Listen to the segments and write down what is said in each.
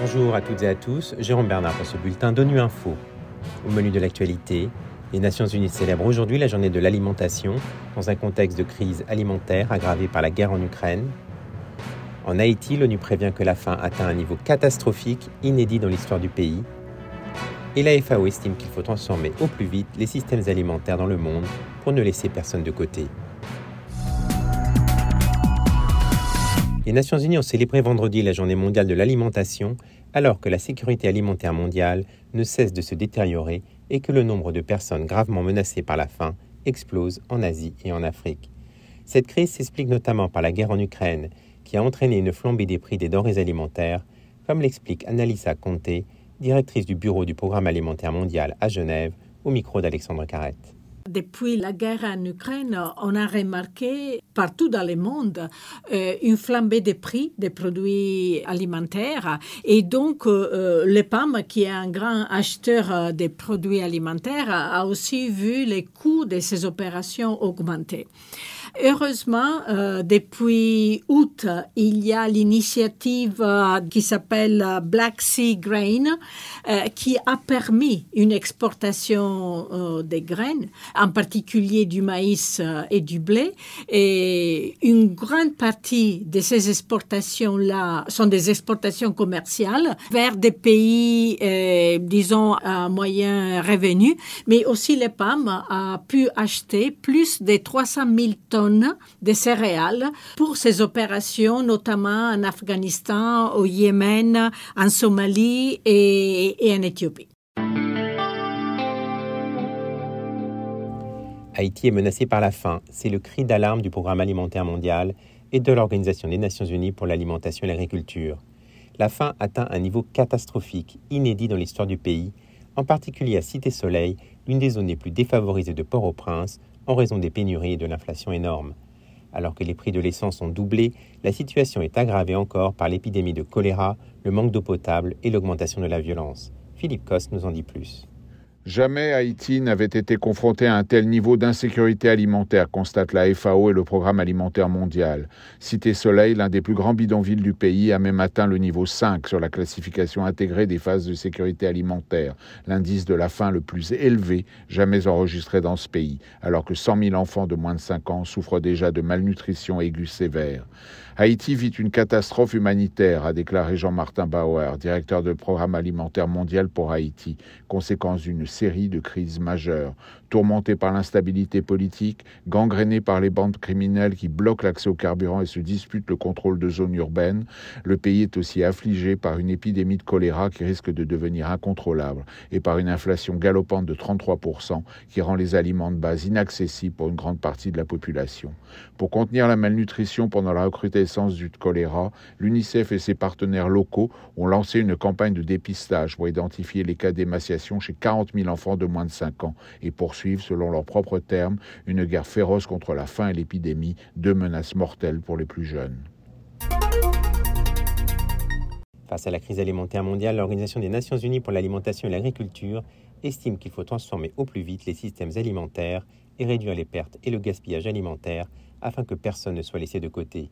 Bonjour à toutes et à tous, Jérôme Bernard pour ce bulletin d'ONU Info. Au menu de l'actualité, les Nations Unies célèbrent aujourd'hui la journée de l'alimentation dans un contexte de crise alimentaire aggravée par la guerre en Ukraine. En Haïti, l'ONU prévient que la faim atteint un niveau catastrophique inédit dans l'histoire du pays. Et la FAO estime qu'il faut transformer au plus vite les systèmes alimentaires dans le monde pour ne laisser personne de côté. Les Nations Unies ont célébré vendredi la journée mondiale de l'alimentation alors que la sécurité alimentaire mondiale ne cesse de se détériorer et que le nombre de personnes gravement menacées par la faim explose en Asie et en Afrique. Cette crise s'explique notamment par la guerre en Ukraine qui a entraîné une flambée des prix des denrées alimentaires, comme l'explique Annalisa Conté, directrice du bureau du Programme alimentaire mondial à Genève, au micro d'Alexandre Carrette. Depuis la guerre en Ukraine, on a remarqué partout dans le monde euh, une flambée des prix des produits alimentaires. Et donc, euh, le PAM, qui est un grand acheteur euh, des produits alimentaires, a aussi vu les coûts de ces opérations augmenter. Heureusement, euh, depuis août, il y a l'initiative euh, qui s'appelle euh, Black Sea Grain, qui a permis une exportation des graines, en particulier du maïs et du blé. Et une grande partie de ces exportations-là sont des exportations commerciales vers des pays, disons, à moyen revenu, mais aussi les PAM a pu acheter plus de 300 000 tonnes de céréales pour ces opérations, notamment en Afghanistan, au Yémen, en Somalie et, et en Éthiopie. Haïti est menacé par la faim. C'est le cri d'alarme du Programme alimentaire mondial et de l'Organisation des Nations Unies pour l'alimentation et l'agriculture. La faim atteint un niveau catastrophique, inédit dans l'histoire du pays, en particulier à Cité-Soleil, l'une des zones les plus défavorisées de Port-au-Prince, en raison des pénuries et de l'inflation énorme. Alors que les prix de l'essence ont doublé, la situation est aggravée encore par l'épidémie de choléra, le manque d'eau potable et l'augmentation de la violence. Philippe Coste nous en dit plus. Jamais Haïti n'avait été confronté à un tel niveau d'insécurité alimentaire, constate la FAO et le Programme alimentaire mondial. Cité Soleil, l'un des plus grands bidonvilles du pays, a même atteint le niveau 5 sur la classification intégrée des phases de sécurité alimentaire, l'indice de la faim le plus élevé jamais enregistré dans ce pays, alors que 100 000 enfants de moins de 5 ans souffrent déjà de malnutrition aiguë sévère. Haïti vit une catastrophe humanitaire, a déclaré Jean-Martin Bauer, directeur du Programme alimentaire mondial pour Haïti, conséquence d'une série de crises majeures, tourmentée par l'instabilité politique, gangrénée par les bandes criminelles qui bloquent l'accès au carburant et se disputent le contrôle de zones urbaines. Le pays est aussi affligé par une épidémie de choléra qui risque de devenir incontrôlable et par une inflation galopante de 33% qui rend les aliments de base inaccessibles pour une grande partie de la population. Pour contenir la malnutrition pendant la recrutée du choléra, l'UNICEF et ses partenaires locaux ont lancé une campagne de dépistage pour identifier les cas d'émaciation chez 40 000 enfants de moins de 5 ans et poursuivre, selon leurs propres termes, une guerre féroce contre la faim et l'épidémie, deux menaces mortelles pour les plus jeunes. Face à la crise alimentaire mondiale, l'Organisation des Nations Unies pour l'alimentation et l'agriculture estime qu'il faut transformer au plus vite les systèmes alimentaires et réduire les pertes et le gaspillage alimentaire afin que personne ne soit laissé de côté.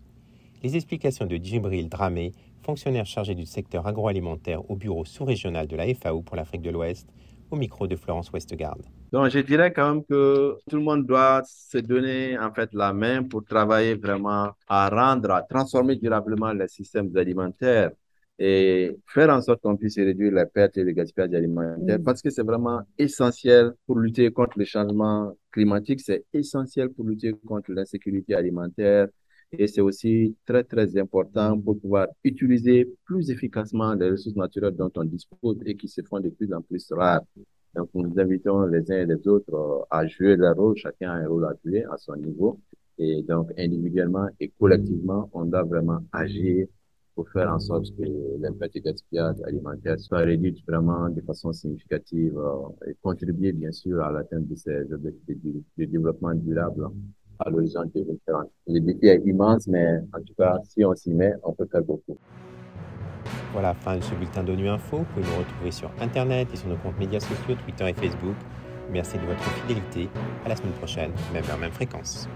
Les explications de Djibril Dramé, fonctionnaire chargé du secteur agroalimentaire au bureau sous-régional de la FAO pour l'Afrique de l'Ouest, au micro de Florence Westgard. Donc, je dirais quand même que tout le monde doit se donner en fait la main pour travailler vraiment à rendre, à transformer durablement les systèmes alimentaires et faire en sorte qu'on puisse réduire les pertes et le gaspillage alimentaire parce que c'est vraiment essentiel pour lutter contre le changement climatique, c'est essentiel pour lutter contre l'insécurité alimentaire, et c'est aussi très, très important pour pouvoir utiliser plus efficacement les ressources naturelles dont on dispose et qui se font de plus en plus rares. Donc, nous invitons les uns et les autres euh, à jouer leur rôle. Chacun a un rôle à jouer à son niveau. Et donc, individuellement et collectivement, on doit vraiment agir pour faire en sorte que l'impact gaspillage alimentaire soit réduit vraiment de façon significative euh, et contribuer bien sûr à l'atteinte de ces objectifs de développement durable à l'horizon 2040. Le défi est immense, mais en tout cas, si on s'y met, on peut faire beaucoup. Voilà, fin de ce bulletin d'ONU Info. Vous pouvez nous retrouver sur Internet et sur nos comptes médias sociaux, Twitter et Facebook. Merci de votre fidélité. À la semaine prochaine, même heure, même fréquence.